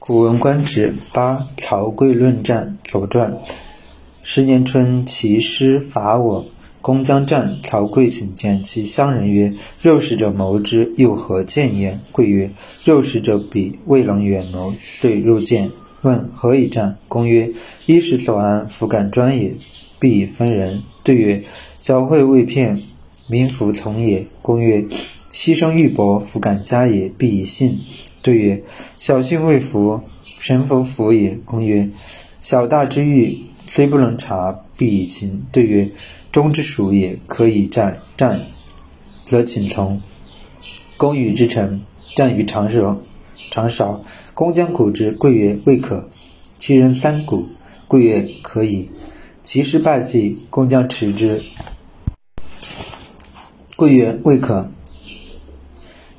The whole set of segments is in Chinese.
《古文观止》八曹刿论战，《左传》。十年春，齐师伐我，公将战，曹刿请见其乡人曰：“肉食者谋之，又何见焉？”刿曰：“肉食者鄙，未能远谋，遂入见。问何以战？公曰：“衣食所安，弗敢专也，必以分人。”对曰：“小惠未骗，民服从也。”公曰：“牺牲玉帛，弗敢加也，必以信。”对曰：“小信未服，神弗服也。”公曰：“小大之欲，虽不能察，必以情。”对曰：“忠之属也，可以战。战，则请从。”公与之臣战于长蛇，长少。公将鼓之，刿曰：“未可。”其人三鼓，刿曰：“可以。”其师败绩，公将持之，刿曰：“未可。”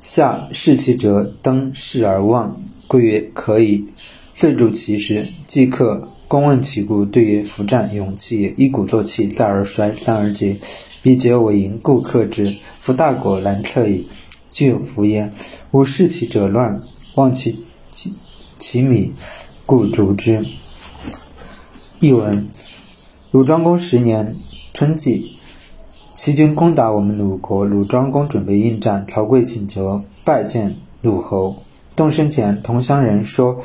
下视其者，登视而望。刿曰：“可以。”遂助其师。既克，公问其故，对曰：“夫战，勇气也。一鼓作气，再而衰，三而竭。彼竭我盈，故克之。夫大国，难测矣。具有弗焉。吾视其者乱，望其其其米，故逐之。”译文：鲁庄公十年春季。齐军攻打我们鲁国，鲁庄公准备应战。曹刿请求拜见鲁侯。动身前，同乡人说：“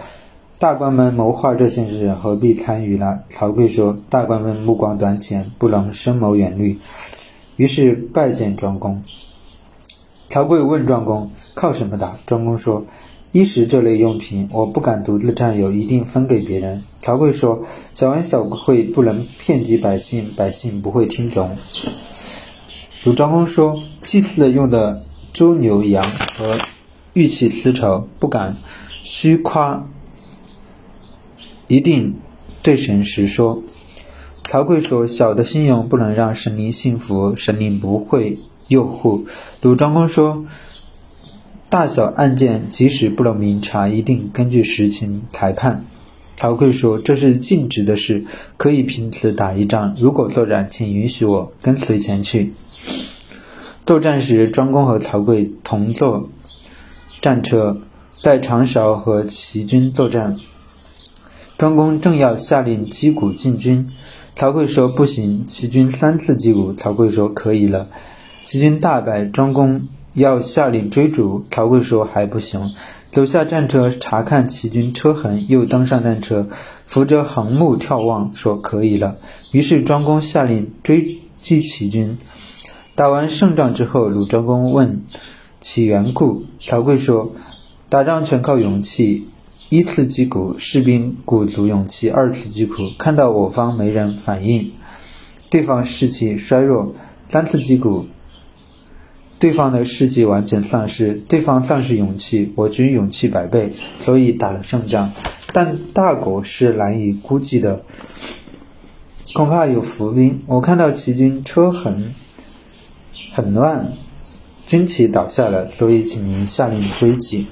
大官们谋划这件事，何必参与呢？”曹刿说：“大官们目光短浅，不能深谋远虑。”于是拜见庄公。曹刿问庄公：“靠什么打？”庄公说：“衣食这类用品，我不敢独自占有，一定分给别人。”曹刿说：“小恩小惠不能骗及百姓，百姓不会听从。”鲁庄公说：“祭祀用的猪牛羊和玉器丝绸，不敢虚夸，一定对神实说。”曹刿说：“小的信用不能让神灵信服，神灵不会诱护。”鲁庄公说：“大小案件，即使不能明察，一定根据实情裁判。”曹刿说：“这是禁止的事，可以凭此打一仗。如果作战，请允许我跟随前去。”斗战时，庄公和曹刿同坐战车，在长勺和齐军作战。庄公正要下令击鼓进军，曹刿说不行。齐军三次击鼓，曹刿说可以了。齐军大败，庄公要下令追逐，曹刿说还不行。走下战车查看齐军车痕，又登上战车，扶着横木眺望，说可以了。于是庄公下令追击齐军。打完胜仗之后，鲁庄公问其缘故，曹刿说：“打仗全靠勇气，一次击鼓，士兵鼓足勇气；二次击鼓，看到我方没人反应，对方士气衰弱；三次击鼓，对方的士气完全丧失，对方丧失勇气，我军勇气百倍，所以打了胜仗。但大国是难以估计的，恐怕有伏兵。我看到齐军车痕。”很乱，军旗倒下了，所以请您下令追击。